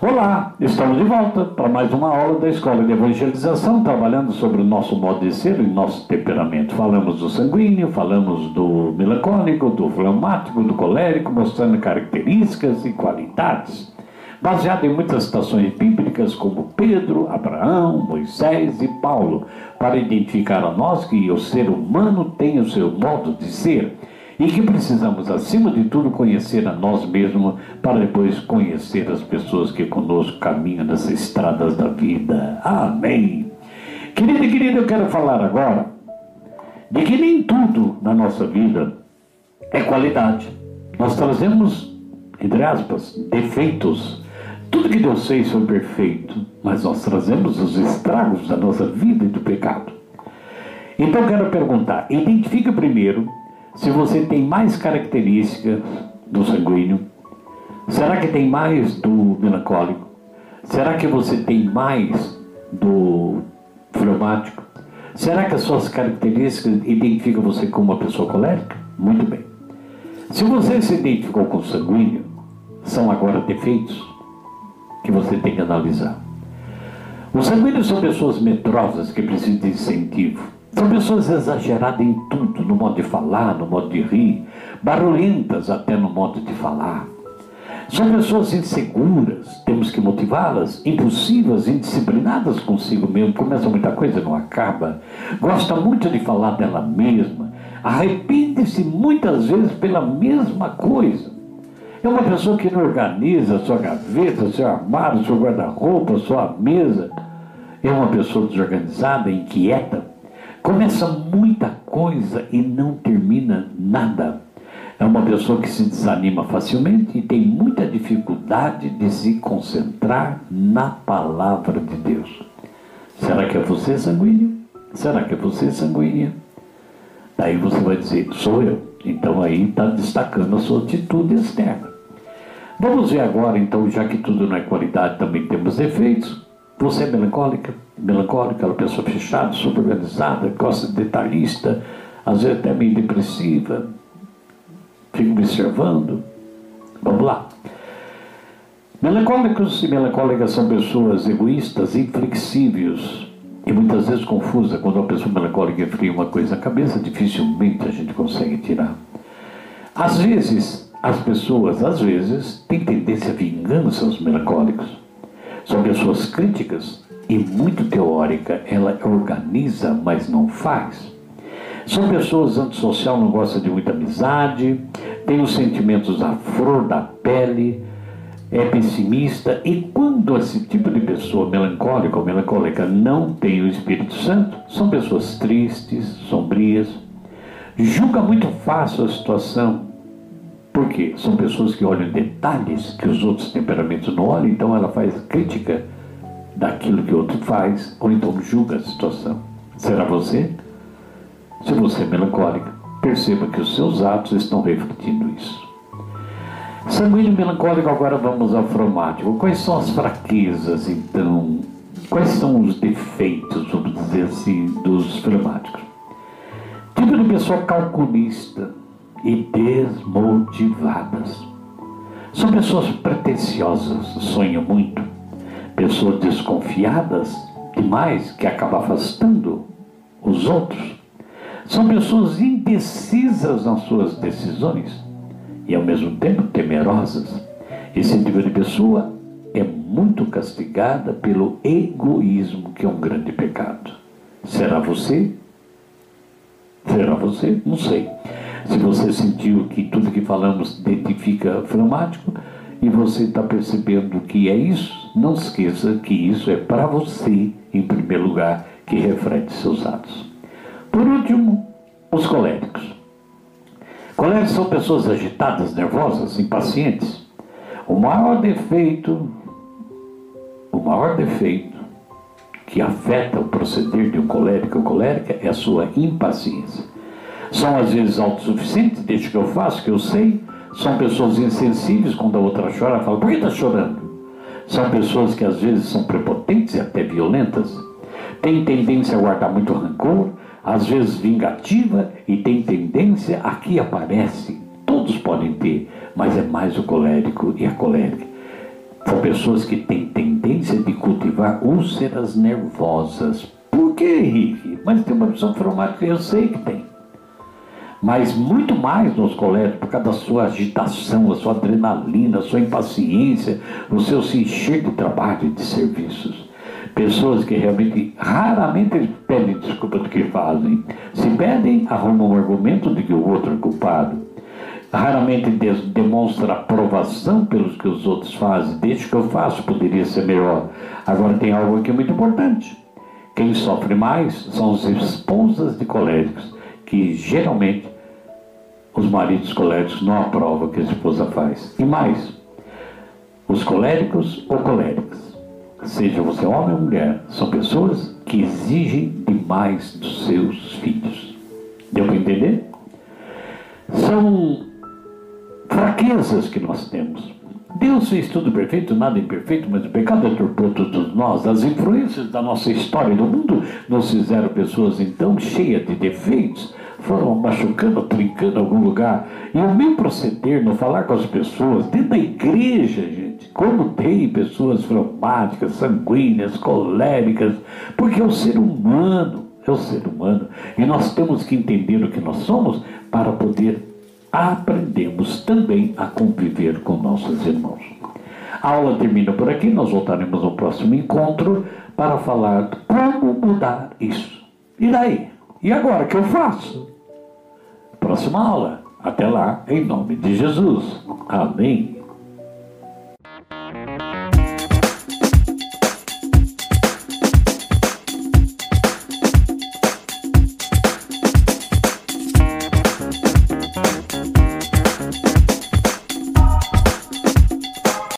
Olá, estamos de volta para mais uma aula da Escola de Evangelização, trabalhando sobre o nosso modo de ser e nosso temperamento. Falamos do sanguíneo, falamos do melancólico, do fleumático, do colérico, mostrando características e qualidades. Baseado em muitas citações bíblicas como Pedro, Abraão, Moisés e Paulo, para identificar a nós que o ser humano tem o seu modo de ser e que precisamos, acima de tudo, conhecer a nós mesmos para depois conhecer as pessoas que conosco caminham nessas estradas da vida. Amém. Querido e querida, eu quero falar agora de que nem tudo na nossa vida é qualidade. Nós trazemos, entre aspas, defeitos. Tudo que Deus fez foi perfeito, mas nós trazemos os estragos da nossa vida e do pecado. Então quero perguntar: identifica primeiro se você tem mais características do sanguíneo, será que tem mais do melancólico? Será que você tem mais do fleumático? Será que as suas características identificam você como uma pessoa colérica? Muito bem. Se você se identificou com o sanguíneo, são agora defeitos que você tem que analisar. Os sanguíneos são pessoas medrosas que precisam de incentivo são pessoas exageradas em tudo, no modo de falar, no modo de rir, barulhentas até no modo de falar. São pessoas inseguras, temos que motivá-las, impulsivas, indisciplinadas consigo mesmo, começa muita coisa e não acaba. Gosta muito de falar dela mesma, arrepende-se muitas vezes pela mesma coisa. É uma pessoa que não organiza sua gaveta, seu armário, seu guarda-roupa, sua mesa. É uma pessoa desorganizada, inquieta, Começa muita coisa e não termina nada. É uma pessoa que se desanima facilmente e tem muita dificuldade de se concentrar na palavra de Deus. Será que é você sanguíneo? Será que é você sanguínea? Daí você vai dizer, sou eu. Então aí está destacando a sua atitude externa. Vamos ver agora, então, já que tudo não é qualidade, também temos defeitos. Você é melancólica? Melancólica, ela é pessoa fechada, super organizada, gosta de detalhista, às vezes até meio depressiva, fica observando. Vamos lá. Melancólicos e melancólicas são pessoas egoístas, inflexíveis e muitas vezes confusas. Quando uma pessoa melancólica enfia uma coisa na cabeça, dificilmente a gente consegue tirar. Às vezes, as pessoas, às vezes, têm tendência a vingança aos melancólicos são pessoas críticas e muito teórica. Ela organiza, mas não faz. São pessoas antissocial, não gostam de muita amizade, tem os sentimentos à flor da pele, é pessimista. E quando esse tipo de pessoa melancólica ou melancólica não tem o Espírito Santo, são pessoas tristes, sombrias, julga muito fácil a situação, por quê? São pessoas que olham detalhes que os outros temperamentos não olham, então ela faz crítica daquilo que o outro faz, ou então julga a situação. Será você? Se você é melancólica, perceba que os seus atos estão refletindo isso. Sanguíneo melancólico, agora vamos ao fromático. Quais são as fraquezas, então? Quais são os defeitos, vamos dizer assim, dos flemáticos? Tipo de pessoa calculista, e desmotivadas. São pessoas pretensiosas, sonham muito, pessoas desconfiadas demais que acabam afastando os outros. São pessoas indecisas nas suas decisões e ao mesmo tempo temerosas. Esse tipo de pessoa é muito castigada pelo egoísmo, que é um grande pecado. Será você? Será você? Não sei. Se você sentiu que tudo que falamos identifica fleumático e você está percebendo que é isso, não esqueça que isso é para você, em primeiro lugar, que reflete seus atos. Por último, os coléricos. Coléricos são pessoas agitadas, nervosas, impacientes. O maior defeito, o maior defeito que afeta o proceder de um colérico ou colérica é a sua impaciência. São às vezes autossuficientes, deixa que eu faço, que eu sei. São pessoas insensíveis quando a outra chora, fala, por que está chorando? São pessoas que às vezes são prepotentes e até violentas. Tem tendência a guardar muito rancor, às vezes vingativa e tem tendência, aqui aparece, todos podem ter, mas é mais o colérico e a colérica. São pessoas que têm tendência de cultivar úlceras nervosas. Por que, Henrique? Mas tem uma pessoa traumática, eu sei que tem. Mas muito mais nos colégios, por causa da sua agitação, a sua adrenalina, a sua impaciência, o seu se encher de trabalho e de serviços. Pessoas que realmente, raramente pedem desculpa do que fazem. Se pedem, arrumam um argumento de que o outro é culpado raramente demonstra aprovação pelos que os outros fazem. Deixa que eu faço, poderia ser melhor. Agora tem algo aqui muito importante. Quem sofre mais são as esposas de coléricos, que geralmente os maridos coléricos não aprovam o que a esposa faz. E mais, os coléricos ou coléricas, seja você homem ou mulher, são pessoas que exigem demais dos seus filhos. Deu para entender? São fraquezas que nós temos. Deus fez tudo perfeito, nada imperfeito, mas o pecado atortou todos nós. As influências da nossa história do mundo nos fizeram pessoas então cheias de defeitos, foram machucando, trincando algum lugar. E o meu proceder no falar com as pessoas, dentro da igreja, gente, como tem pessoas fleumáticas, sanguíneas, coléricas, porque é o ser humano, é o ser humano. E nós temos que entender o que nós somos para poder aprendemos também a conviver com nossos irmãos. A aula termina por aqui, nós voltaremos no próximo encontro para falar como mudar isso. E daí? E agora o que eu faço? Próxima aula. Até lá, em nome de Jesus. Amém.